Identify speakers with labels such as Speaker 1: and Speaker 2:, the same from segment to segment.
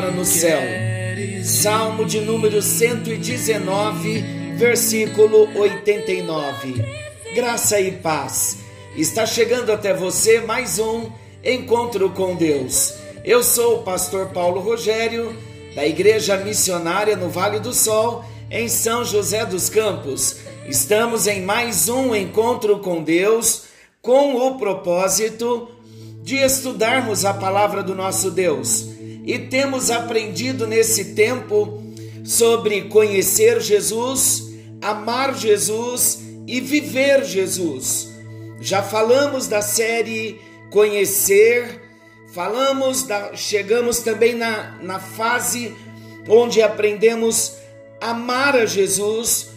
Speaker 1: palavra no céu. Salmo de número 119, versículo 89. Graça e paz. Está chegando até você mais um encontro com Deus. Eu sou o pastor Paulo Rogério, da Igreja Missionária no Vale do Sol, em São José dos Campos. Estamos em mais um encontro com Deus com o propósito de estudarmos a palavra do nosso Deus. E temos aprendido nesse tempo sobre conhecer Jesus, amar Jesus e viver Jesus. Já falamos da série Conhecer, falamos da, chegamos também na, na fase onde aprendemos amar a Jesus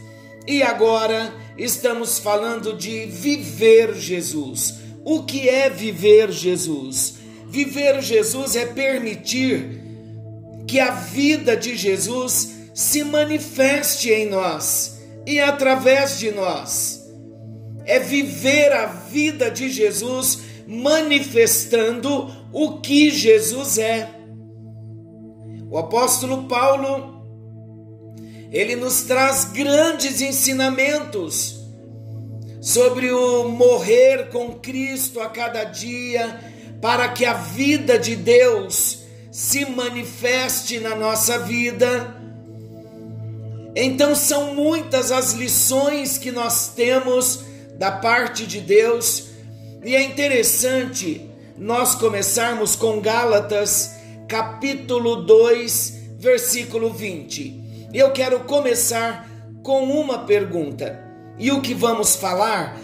Speaker 1: e agora estamos falando de viver Jesus. O que é viver Jesus? Viver Jesus é permitir que a vida de Jesus se manifeste em nós e através de nós. É viver a vida de Jesus manifestando o que Jesus é. O apóstolo Paulo ele nos traz grandes ensinamentos sobre o morrer com Cristo a cada dia, para que a vida de Deus se manifeste na nossa vida. Então, são muitas as lições que nós temos da parte de Deus, e é interessante nós começarmos com Gálatas, capítulo 2, versículo 20. Eu quero começar com uma pergunta. E o que vamos falar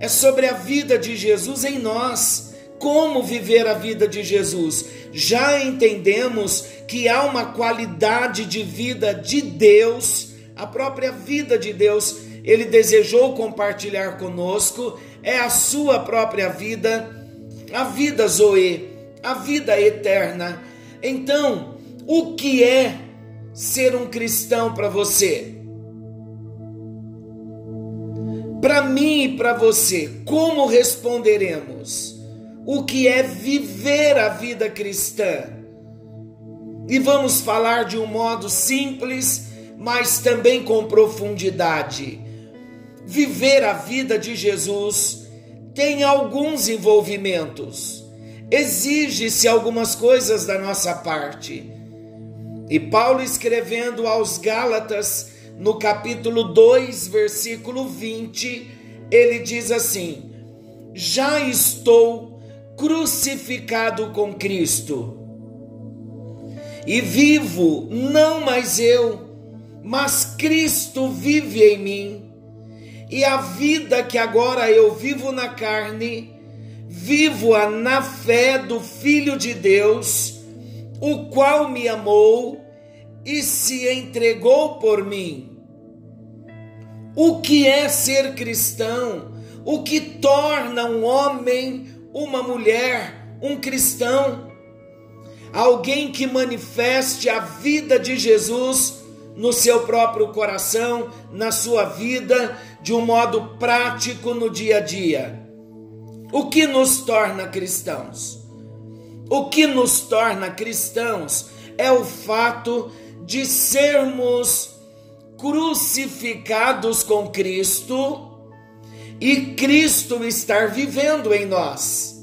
Speaker 1: é sobre a vida de Jesus em nós. Como viver a vida de Jesus? Já entendemos que há uma qualidade de vida de Deus, a própria vida de Deus, ele desejou compartilhar conosco, é a sua própria vida, a vida Zoe, a vida eterna. Então, o que é ser um cristão para você? Para mim e para você, como responderemos? O que é viver a vida cristã? E vamos falar de um modo simples, mas também com profundidade. Viver a vida de Jesus tem alguns envolvimentos, exige-se algumas coisas da nossa parte. E Paulo, escrevendo aos Gálatas, no capítulo 2, versículo 20, ele diz assim: Já estou crucificado com Cristo. E vivo, não mais eu, mas Cristo vive em mim. E a vida que agora eu vivo na carne, vivo-a na fé do Filho de Deus, o qual me amou e se entregou por mim. O que é ser cristão? O que torna um homem, uma mulher, um cristão? Alguém que manifeste a vida de Jesus no seu próprio coração, na sua vida, de um modo prático no dia a dia. O que nos torna cristãos? O que nos torna cristãos é o fato de sermos crucificados com Cristo e Cristo estar vivendo em nós.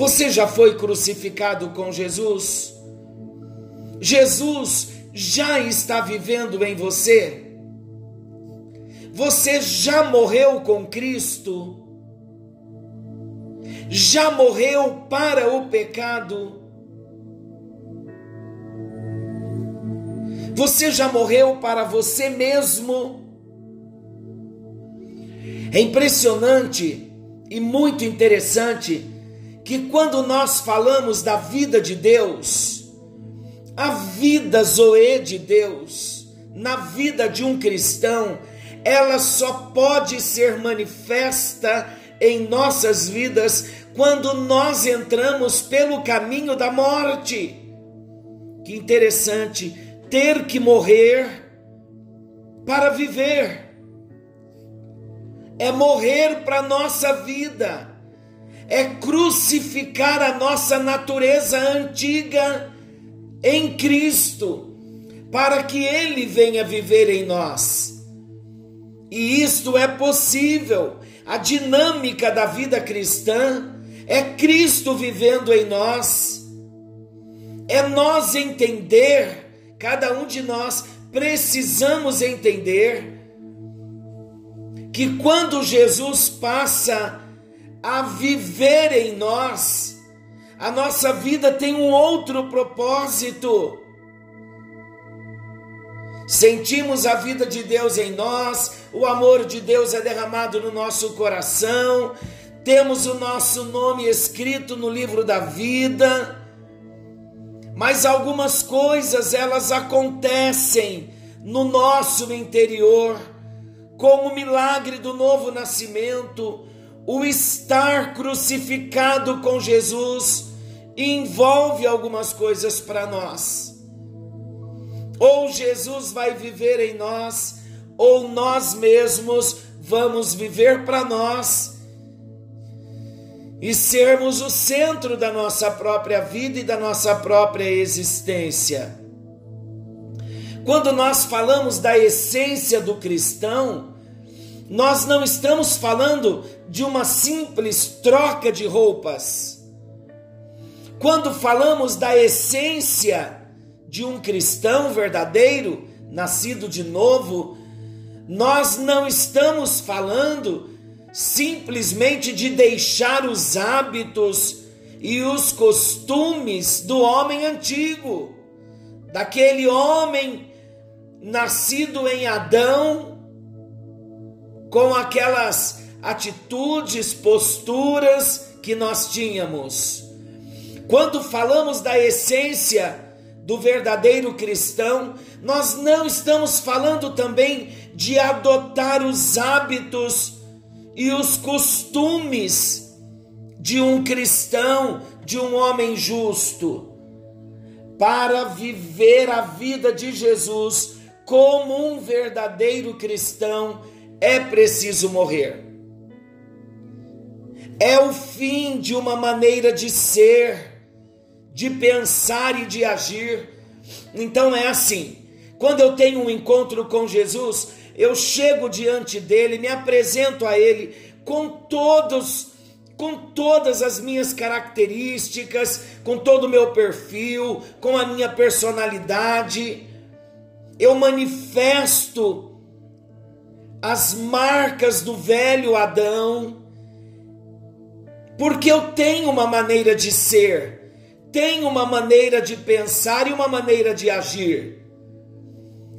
Speaker 1: Você já foi crucificado com Jesus? Jesus já está vivendo em você? Você já morreu com Cristo? Já morreu para o pecado? Você já morreu para você mesmo? É impressionante e muito interessante que quando nós falamos da vida de Deus, a vida Zoe de Deus, na vida de um cristão, ela só pode ser manifesta em nossas vidas quando nós entramos pelo caminho da morte. Que interessante ter que morrer para viver. É morrer para nossa vida. É crucificar a nossa natureza antiga em Cristo, para que Ele venha viver em nós. E isto é possível. A dinâmica da vida cristã é Cristo vivendo em nós. É nós entender, cada um de nós precisamos entender que quando Jesus passa a viver em nós, a nossa vida tem um outro propósito. Sentimos a vida de Deus em nós, o amor de Deus é derramado no nosso coração, temos o nosso nome escrito no livro da vida. Mas algumas coisas elas acontecem no nosso interior, como o milagre do novo nascimento, o estar crucificado com Jesus envolve algumas coisas para nós. Ou Jesus vai viver em nós, ou nós mesmos vamos viver para nós e sermos o centro da nossa própria vida e da nossa própria existência. Quando nós falamos da essência do cristão, nós não estamos falando de uma simples troca de roupas. Quando falamos da essência de um cristão verdadeiro, nascido de novo, nós não estamos falando simplesmente de deixar os hábitos e os costumes do homem antigo, daquele homem nascido em Adão, com aquelas atitudes, posturas que nós tínhamos. Quando falamos da essência do verdadeiro cristão, nós não estamos falando também de adotar os hábitos e os costumes de um cristão, de um homem justo. Para viver a vida de Jesus como um verdadeiro cristão, é preciso morrer. É o fim de uma maneira de ser, de pensar e de agir. Então é assim: quando eu tenho um encontro com Jesus, eu chego diante dele, me apresento a ele com todos com todas as minhas características, com todo o meu perfil, com a minha personalidade. Eu manifesto as marcas do velho Adão, porque eu tenho uma maneira de ser, tenho uma maneira de pensar e uma maneira de agir.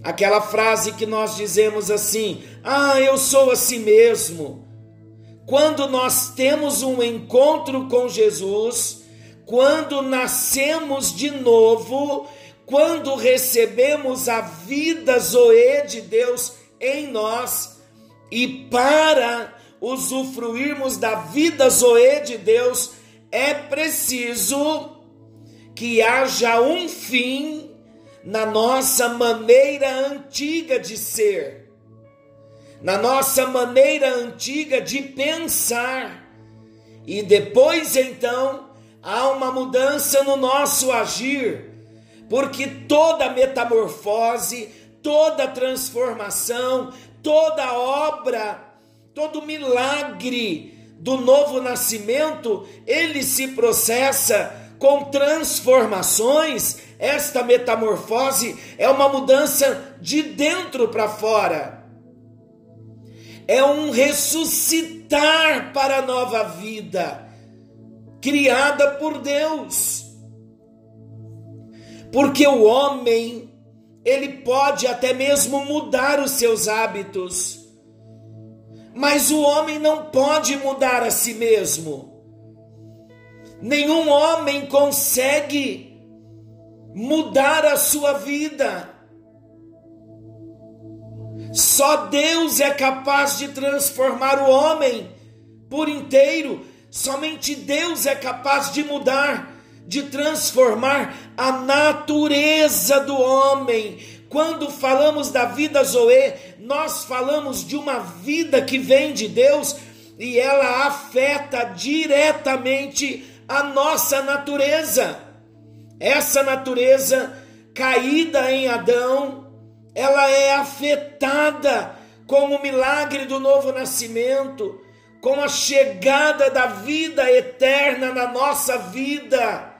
Speaker 1: Aquela frase que nós dizemos assim: ah, eu sou assim mesmo. Quando nós temos um encontro com Jesus, quando nascemos de novo, quando recebemos a vida Zoe de Deus em nós, e para usufruirmos da vida Zoe de Deus, é preciso que haja um fim na nossa maneira antiga de ser, na nossa maneira antiga de pensar, e depois então há uma mudança no nosso agir, porque toda metamorfose, toda transformação, toda obra, todo milagre do novo nascimento, ele se processa com transformações, esta metamorfose é uma mudança de dentro para fora. É um ressuscitar para a nova vida, criada por Deus. Porque o homem, ele pode até mesmo mudar os seus hábitos, mas o homem não pode mudar a si mesmo. Nenhum homem consegue mudar a sua vida. Só Deus é capaz de transformar o homem por inteiro. Somente Deus é capaz de mudar, de transformar a natureza do homem. Quando falamos da vida Zoe, nós falamos de uma vida que vem de Deus e ela afeta diretamente a nossa natureza. Essa natureza caída em Adão, ela é afetada com o milagre do novo nascimento, com a chegada da vida eterna na nossa vida.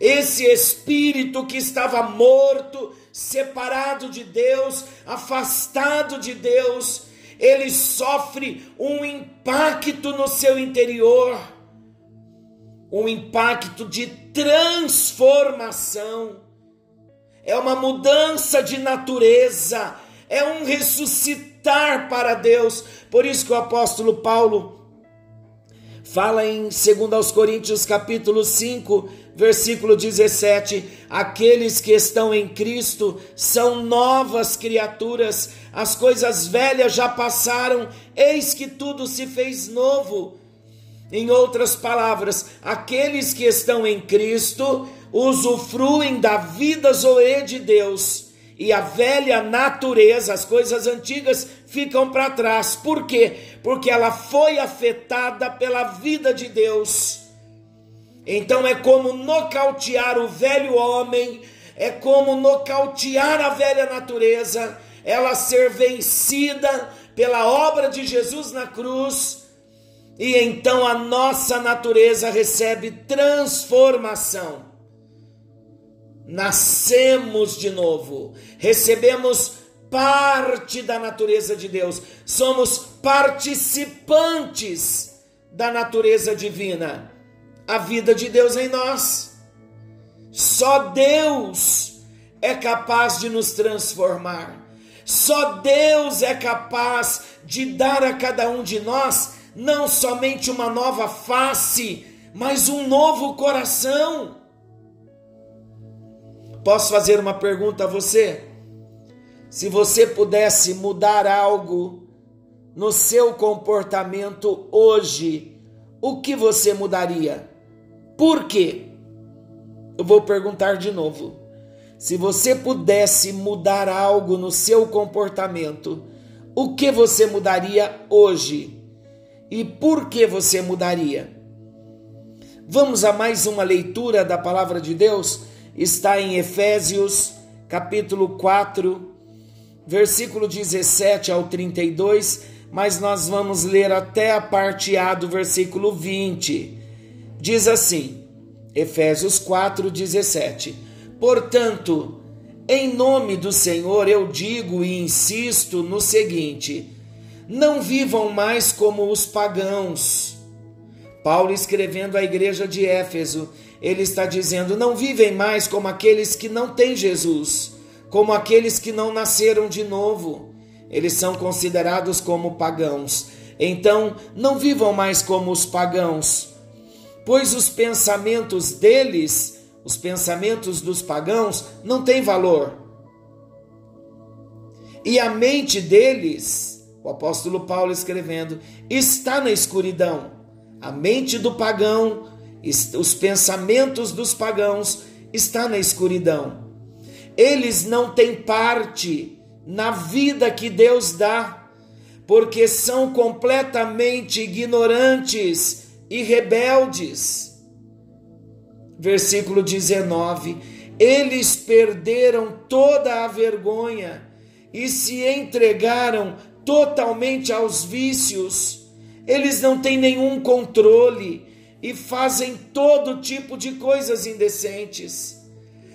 Speaker 1: Esse espírito que estava morto, separado de Deus, afastado de Deus, ele sofre um impacto no seu interior, um impacto de transformação, é uma mudança de natureza, é um ressuscitar para Deus. Por isso que o apóstolo Paulo fala em 2 Coríntios capítulo 5, versículo 17: aqueles que estão em Cristo são novas criaturas, as coisas velhas já passaram, eis que tudo se fez novo. Em outras palavras, aqueles que estão em Cristo usufruem da vida zoe de Deus e a velha natureza, as coisas antigas ficam para trás. Por quê? Porque ela foi afetada pela vida de Deus. Então é como nocautear o velho homem, é como nocautear a velha natureza, ela ser vencida pela obra de Jesus na cruz, e então a nossa natureza recebe transformação. Nascemos de novo, recebemos parte da natureza de Deus, somos participantes da natureza divina a vida de Deus em nós. Só Deus é capaz de nos transformar. Só Deus é capaz de dar a cada um de nós não somente uma nova face, mas um novo coração. Posso fazer uma pergunta a você? Se você pudesse mudar algo no seu comportamento hoje, o que você mudaria? Por quê? Eu vou perguntar de novo. Se você pudesse mudar algo no seu comportamento, o que você mudaria hoje? E por que você mudaria? Vamos a mais uma leitura da palavra de Deus? Está em Efésios, capítulo 4, versículo 17 ao 32, mas nós vamos ler até a parte A do versículo 20 Diz assim, Efésios 4:17. Portanto, em nome do Senhor eu digo e insisto no seguinte: não vivam mais como os pagãos. Paulo escrevendo à igreja de Éfeso, ele está dizendo: não vivem mais como aqueles que não têm Jesus, como aqueles que não nasceram de novo. Eles são considerados como pagãos. Então, não vivam mais como os pagãos pois os pensamentos deles, os pensamentos dos pagãos, não têm valor. E a mente deles, o apóstolo Paulo escrevendo, está na escuridão. A mente do pagão, os pensamentos dos pagãos está na escuridão. Eles não têm parte na vida que Deus dá, porque são completamente ignorantes e rebeldes. Versículo 19: Eles perderam toda a vergonha e se entregaram totalmente aos vícios. Eles não têm nenhum controle e fazem todo tipo de coisas indecentes.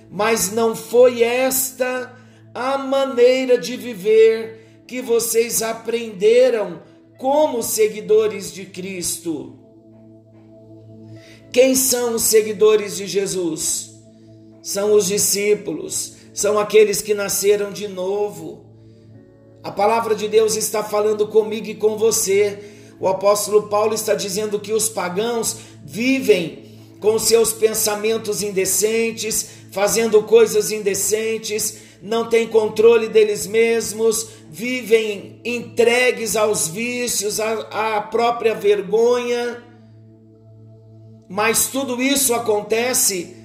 Speaker 1: Mas não foi esta a maneira de viver que vocês aprenderam como seguidores de Cristo. Quem são os seguidores de Jesus? São os discípulos, são aqueles que nasceram de novo. A palavra de Deus está falando comigo e com você. O apóstolo Paulo está dizendo que os pagãos vivem com seus pensamentos indecentes, fazendo coisas indecentes, não têm controle deles mesmos, vivem entregues aos vícios, à, própria vergonha. Mas tudo isso acontece,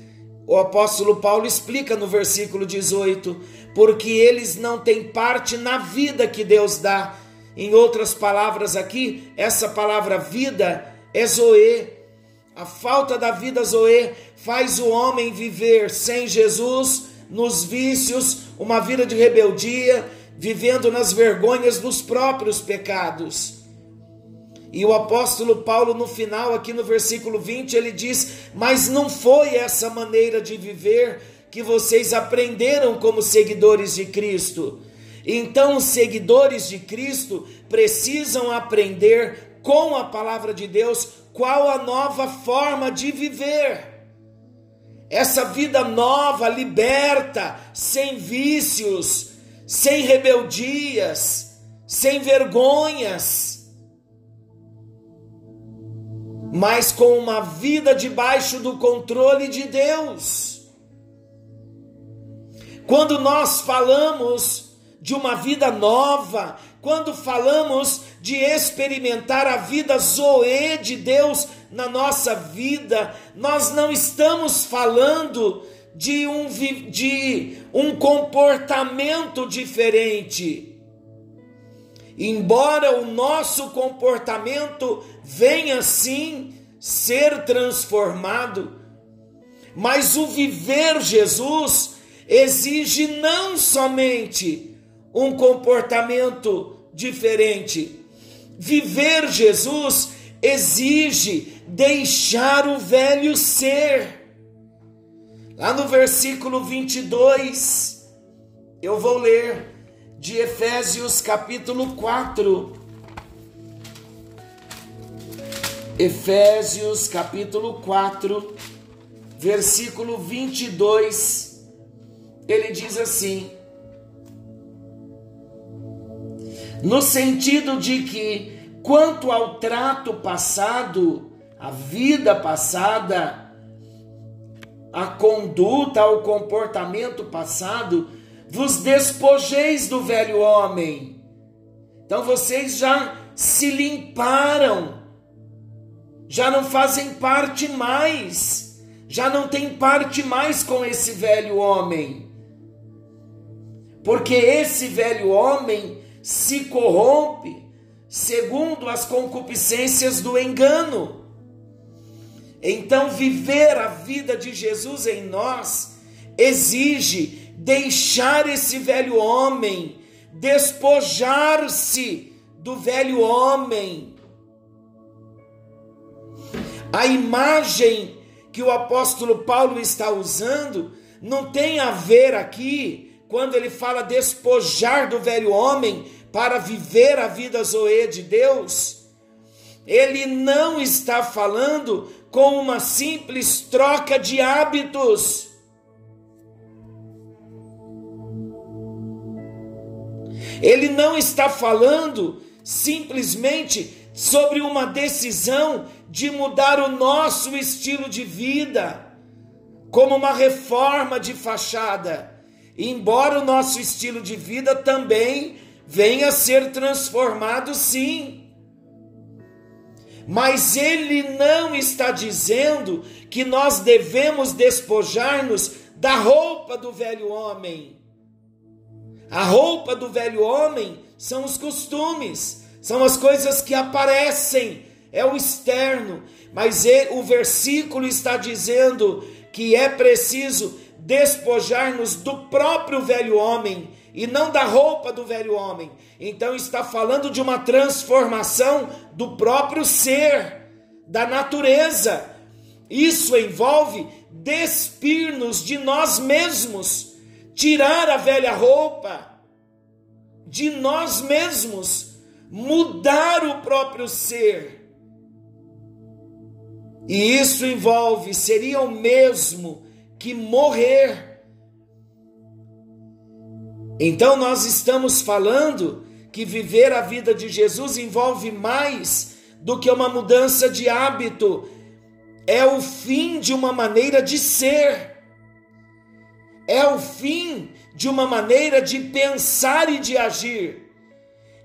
Speaker 1: o apóstolo Paulo explica no versículo 18, porque eles não têm parte na vida que Deus dá. Em outras palavras aqui, essa palavra vida é Zoe. A falta da vida Zoe faz o homem viver sem Jesus, nos vícios, uma vida de rebeldia, vivendo nas vergonhas dos próprios pecados. E o apóstolo Paulo, no final, aqui no versículo 20, ele diz: Mas não foi essa maneira de viver que vocês aprenderam como seguidores de Cristo. Então, os seguidores de Cristo precisam aprender com a palavra de Deus qual a nova forma de viver. Essa vida nova, liberta, sem vícios, sem rebeldias, sem vergonhas mas com uma vida debaixo do controle de Deus. Quando nós falamos de uma vida nova, quando falamos de experimentar a vida Zoe de Deus na nossa vida, nós não estamos falando de um, de um comportamento diferente. Embora o nosso comportamento venha sim ser transformado, mas o viver Jesus exige não somente um comportamento diferente. Viver Jesus exige deixar o velho ser. Lá no versículo 22, eu vou ler de Efésios capítulo 4. Efésios capítulo 4, versículo 22. Ele diz assim: No sentido de que, quanto ao trato passado, a vida passada, a conduta, o comportamento passado, vos despojeis do velho homem. Então vocês já se limparam, já não fazem parte mais, já não tem parte mais com esse velho homem. Porque esse velho homem se corrompe segundo as concupiscências do engano. Então, viver a vida de Jesus em nós exige deixar esse velho homem, despojar-se do velho homem. A imagem que o apóstolo Paulo está usando não tem a ver aqui, quando ele fala despojar do velho homem para viver a vida Zoe de Deus. Ele não está falando com uma simples troca de hábitos Ele não está falando simplesmente sobre uma decisão de mudar o nosso estilo de vida, como uma reforma de fachada. Embora o nosso estilo de vida também venha a ser transformado, sim. Mas ele não está dizendo que nós devemos despojar-nos da roupa do velho homem a roupa do velho homem são os costumes, são as coisas que aparecem, é o externo. Mas ele, o versículo está dizendo que é preciso despojar-nos do próprio velho homem e não da roupa do velho homem. Então está falando de uma transformação do próprio ser, da natureza. Isso envolve despir-nos de nós mesmos tirar a velha roupa de nós mesmos, mudar o próprio ser. E isso envolve, seria o mesmo que morrer. Então nós estamos falando que viver a vida de Jesus envolve mais do que uma mudança de hábito, é o fim de uma maneira de ser é o fim de uma maneira de pensar e de agir.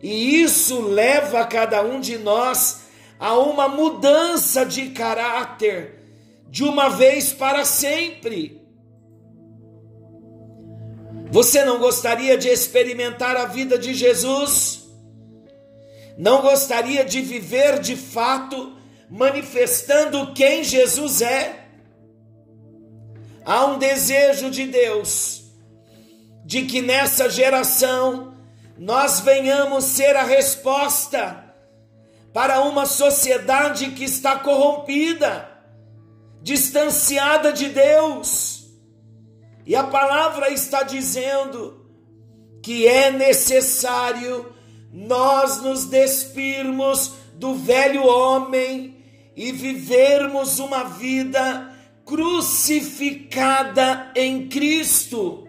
Speaker 1: E isso leva cada um de nós a uma mudança de caráter de uma vez para sempre. Você não gostaria de experimentar a vida de Jesus? não gostaria de viver de fato manifestando quem Jesus é. Há um desejo de Deus de que nessa geração nós venhamos ser a resposta para uma sociedade que está corrompida, distanciada de Deus. E a palavra está dizendo que é necessário nós nos despirmos do velho homem e vivermos uma vida crucificada em Cristo.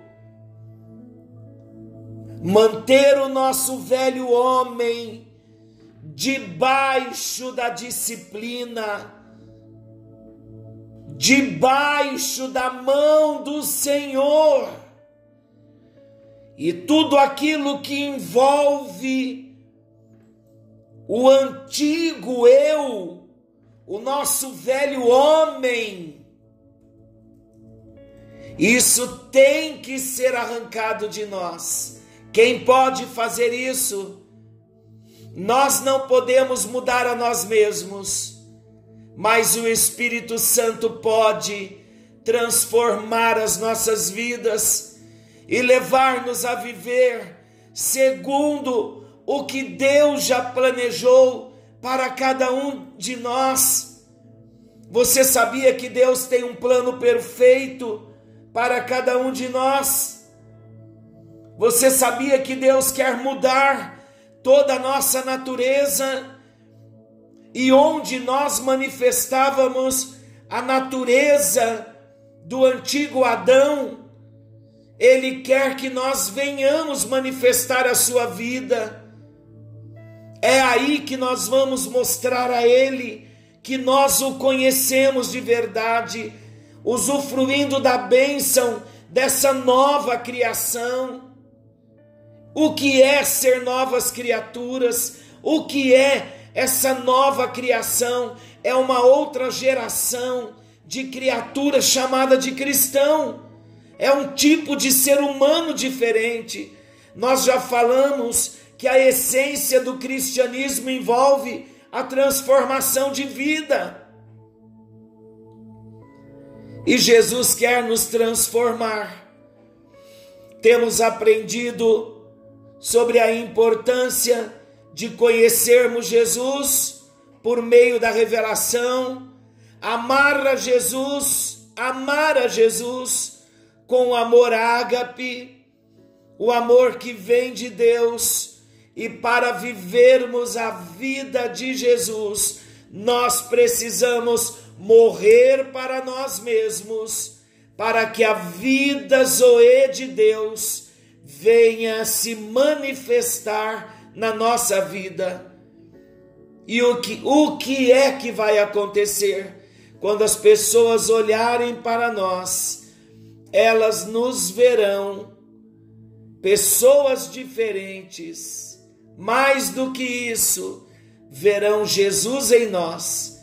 Speaker 1: Manter o nosso velho homem debaixo da disciplina, debaixo da mão do Senhor. E tudo aquilo que envolve o antigo eu, o nosso velho homem, isso tem que ser arrancado de nós. Quem pode fazer isso? Nós não podemos mudar a nós mesmos, mas o Espírito Santo pode transformar as nossas vidas e levar-nos a viver segundo o que Deus já planejou para cada um de nós. Você sabia que Deus tem um plano perfeito para cada um de nós? Você sabia que Deus quer mudar toda a nossa natureza e onde nós manifestávamos a natureza do antigo Adão, ele quer que nós venhamos manifestar a sua vida. É aí que nós vamos mostrar a ele que nós o conhecemos de verdade, usufruindo da bênção dessa nova criação o que é ser novas criaturas, o que é essa nova criação, é uma outra geração de criatura chamada de cristão, é um tipo de ser humano diferente. Nós já falamos que a essência do cristianismo envolve a transformação de vida. E Jesus quer nos transformar. Temos aprendido sobre a importância de conhecermos Jesus por meio da revelação, amar a Jesus, amar a Jesus com amor ágape, o amor que vem de Deus, e para vivermos a vida de Jesus, nós precisamos morrer para nós mesmos, para que a vida Zoe de Deus venha se manifestar na nossa vida. E o que, o que é que vai acontecer quando as pessoas olharem para nós? Elas nos verão pessoas diferentes. Mais do que isso, verão Jesus em nós.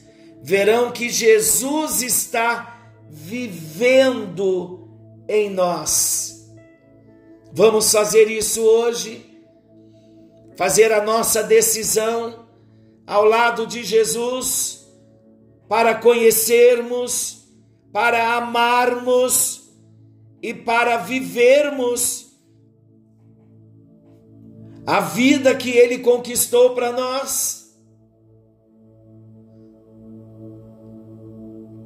Speaker 1: Verão que Jesus está vivendo em nós. Vamos fazer isso hoje, fazer a nossa decisão ao lado de Jesus, para conhecermos, para amarmos e para vivermos a vida que Ele conquistou para nós.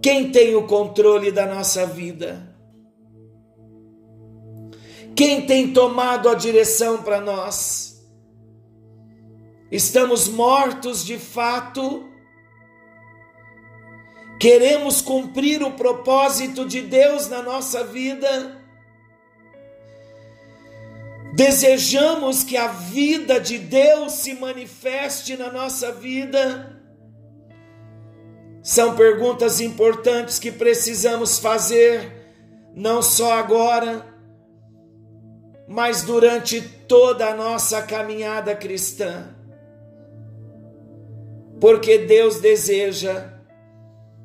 Speaker 1: Quem tem o controle da nossa vida? Quem tem tomado a direção para nós? Estamos mortos de fato? Queremos cumprir o propósito de Deus na nossa vida? Desejamos que a vida de Deus se manifeste na nossa vida? São perguntas importantes que precisamos fazer, não só agora, mas durante toda a nossa caminhada cristã. Porque Deus deseja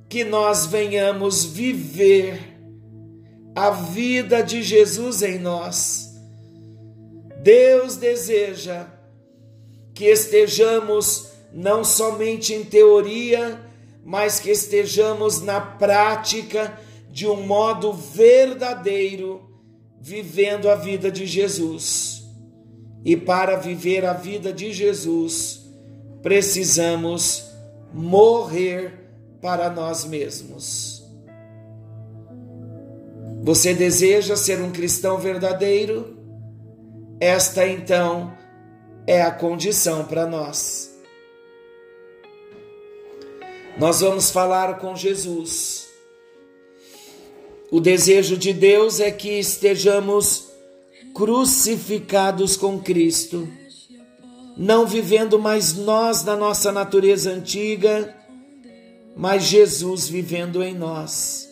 Speaker 1: que nós venhamos viver a vida de Jesus em nós. Deus deseja que estejamos não somente em teoria, mas que estejamos na prática de um modo verdadeiro, vivendo a vida de Jesus. E para viver a vida de Jesus, precisamos morrer para nós mesmos. Você deseja ser um cristão verdadeiro? Esta então é a condição para nós. Nós vamos falar com Jesus. O desejo de Deus é que estejamos crucificados com Cristo, não vivendo mais nós na nossa natureza antiga, mas Jesus vivendo em nós.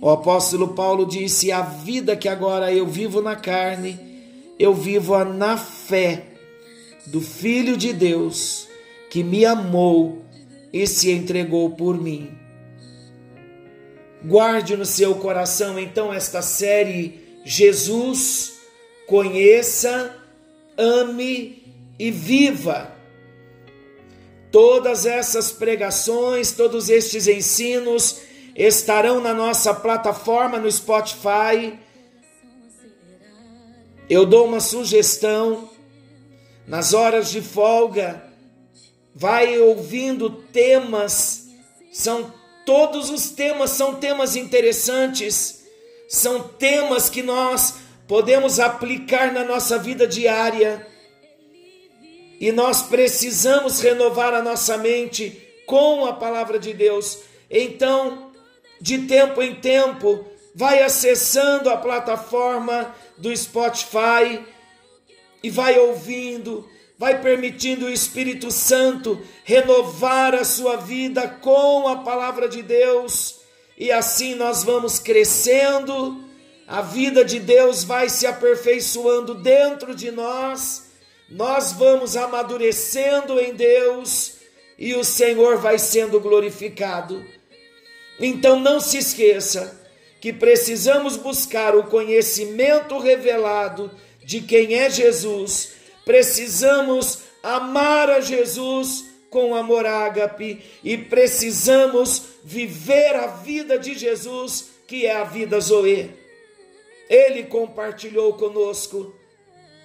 Speaker 1: O apóstolo Paulo disse: A vida que agora eu vivo na carne, eu vivo-a na fé do Filho de Deus que me amou e se entregou por mim. Guarde no seu coração então esta série Jesus, conheça, ame e viva. Todas essas pregações, todos estes ensinos estarão na nossa plataforma no Spotify. Eu dou uma sugestão nas horas de folga, vai ouvindo temas, são todos os temas são temas interessantes, são temas que nós podemos aplicar na nossa vida diária. E nós precisamos renovar a nossa mente com a palavra de Deus. Então, de tempo em tempo, vai acessando a plataforma do Spotify e vai ouvindo, vai permitindo o Espírito Santo renovar a sua vida com a palavra de Deus, e assim nós vamos crescendo, a vida de Deus vai se aperfeiçoando dentro de nós, nós vamos amadurecendo em Deus e o Senhor vai sendo glorificado. Então não se esqueça que precisamos buscar o conhecimento revelado de quem é Jesus, precisamos amar a Jesus com amor ágape e precisamos viver a vida de Jesus, que é a vida Zoe. Ele compartilhou conosco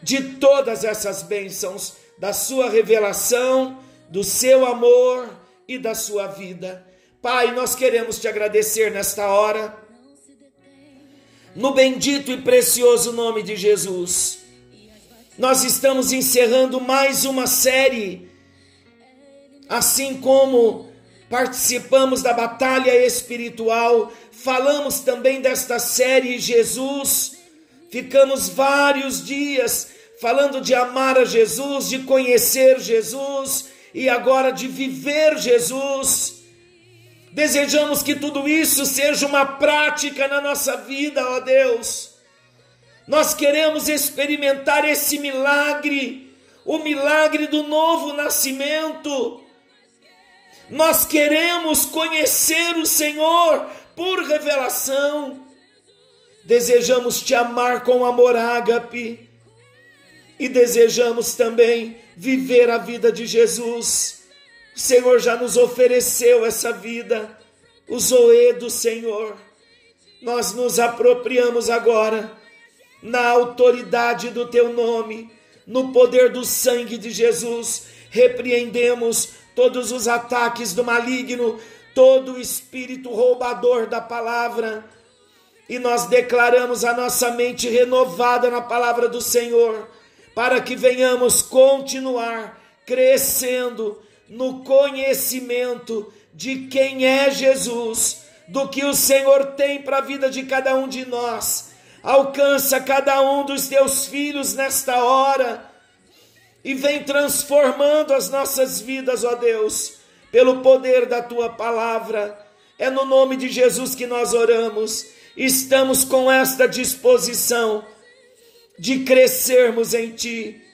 Speaker 1: de todas essas bênçãos, da sua revelação, do seu amor e da sua vida. Pai, nós queremos te agradecer nesta hora, no bendito e precioso nome de Jesus. Nós estamos encerrando mais uma série, assim como participamos da batalha espiritual, falamos também desta série Jesus, ficamos vários dias falando de amar a Jesus, de conhecer Jesus e agora de viver Jesus. Desejamos que tudo isso seja uma prática na nossa vida, ó Deus. Nós queremos experimentar esse milagre, o milagre do novo nascimento. Nós queremos conhecer o Senhor por revelação. Desejamos te amar com amor ágape e desejamos também viver a vida de Jesus o Senhor já nos ofereceu essa vida, o Zoe do Senhor. Nós nos apropriamos agora, na autoridade do teu nome, no poder do sangue de Jesus, repreendemos todos os ataques do maligno, todo espírito roubador da palavra, e nós declaramos a nossa mente renovada na palavra do Senhor, para que venhamos continuar crescendo no conhecimento de quem é Jesus, do que o Senhor tem para a vida de cada um de nós. Alcança cada um dos teus filhos nesta hora e vem transformando as nossas vidas, ó Deus, pelo poder da tua palavra. É no nome de Jesus que nós oramos. Estamos com esta disposição de crescermos em ti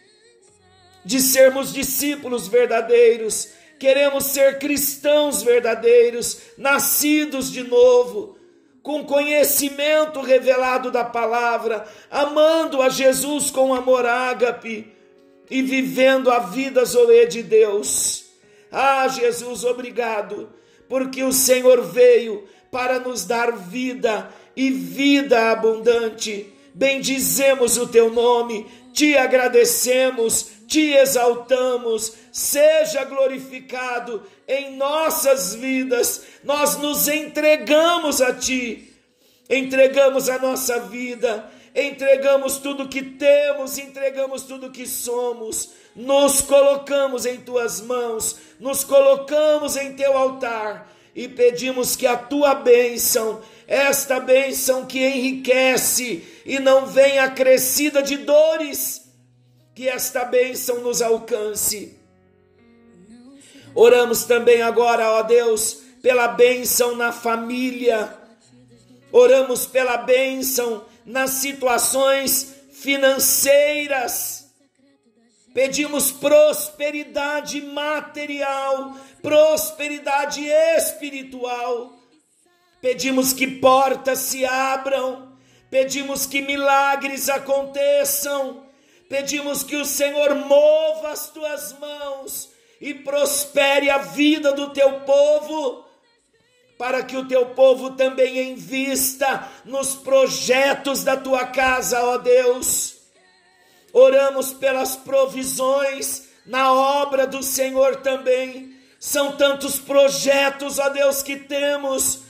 Speaker 1: de sermos discípulos verdadeiros, queremos ser cristãos verdadeiros, nascidos de novo, com conhecimento revelado da palavra, amando a Jesus com amor ágape, e vivendo a vida Zoe de Deus. Ah, Jesus, obrigado, porque o Senhor veio para nos dar vida e vida abundante. Bendizemos o teu nome, te agradecemos, te exaltamos, seja glorificado em nossas vidas. Nós nos entregamos a ti, entregamos a nossa vida, entregamos tudo que temos, entregamos tudo que somos, nos colocamos em tuas mãos, nos colocamos em teu altar e pedimos que a tua bênção, esta bênção que enriquece e não vem acrescida de dores, que esta bênção nos alcance. Oramos também agora, ó Deus, pela bênção na família. Oramos pela bênção nas situações financeiras. Pedimos prosperidade material, prosperidade espiritual. Pedimos que portas se abram, pedimos que milagres aconteçam, pedimos que o Senhor mova as tuas mãos e prospere a vida do teu povo, para que o teu povo também invista nos projetos da tua casa, ó Deus. Oramos pelas provisões na obra do Senhor também são tantos projetos, ó Deus, que temos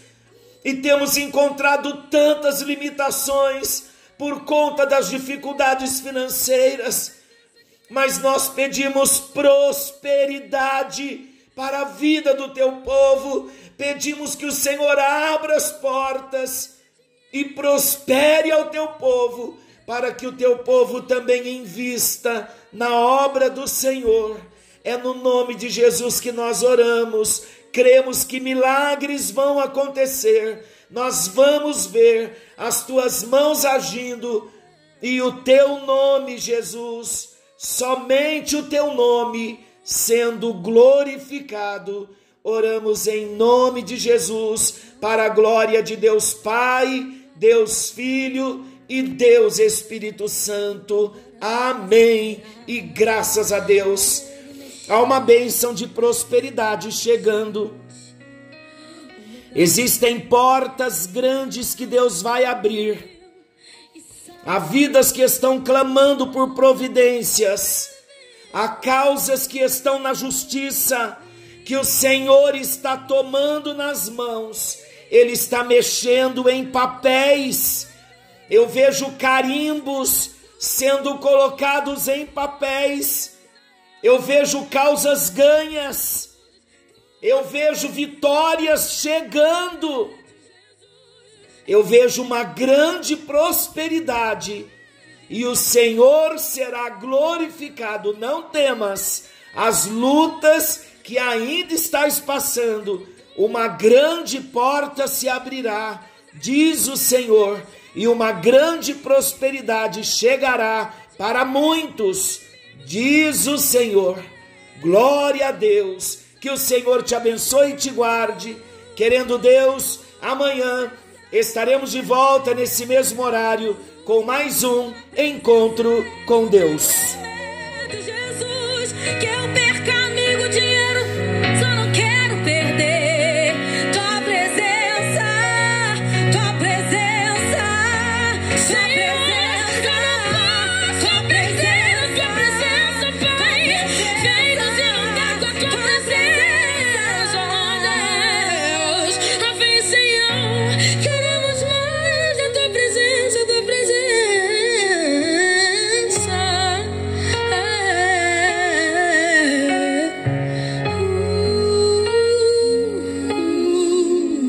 Speaker 1: e temos encontrado tantas limitações por conta das dificuldades financeiras, mas nós pedimos prosperidade para a vida do teu povo, pedimos que o Senhor abra as portas e prospere ao teu povo, para que o teu povo também invista na obra do Senhor é no nome de Jesus que nós oramos. Cremos que milagres vão acontecer. Nós vamos ver as tuas mãos agindo e o teu nome, Jesus, somente o teu nome sendo glorificado. Oramos em nome de Jesus, para a glória de Deus Pai, Deus Filho e Deus Espírito Santo. Amém. E graças a Deus. Há uma bênção de prosperidade chegando. Existem portas grandes que Deus vai abrir. Há vidas que estão clamando por providências. Há causas que estão na justiça que o Senhor está tomando nas mãos. Ele está mexendo em papéis. Eu vejo carimbos sendo colocados em papéis eu vejo causas ganhas, eu vejo vitórias chegando, eu vejo uma grande prosperidade e o Senhor será glorificado. Não temas as lutas que ainda estás passando, uma grande porta se abrirá, diz o Senhor, e uma grande prosperidade chegará para muitos diz o Senhor. Glória a Deus, que o Senhor te abençoe e te guarde. Querendo Deus, amanhã estaremos de volta nesse mesmo horário com mais um encontro com Deus.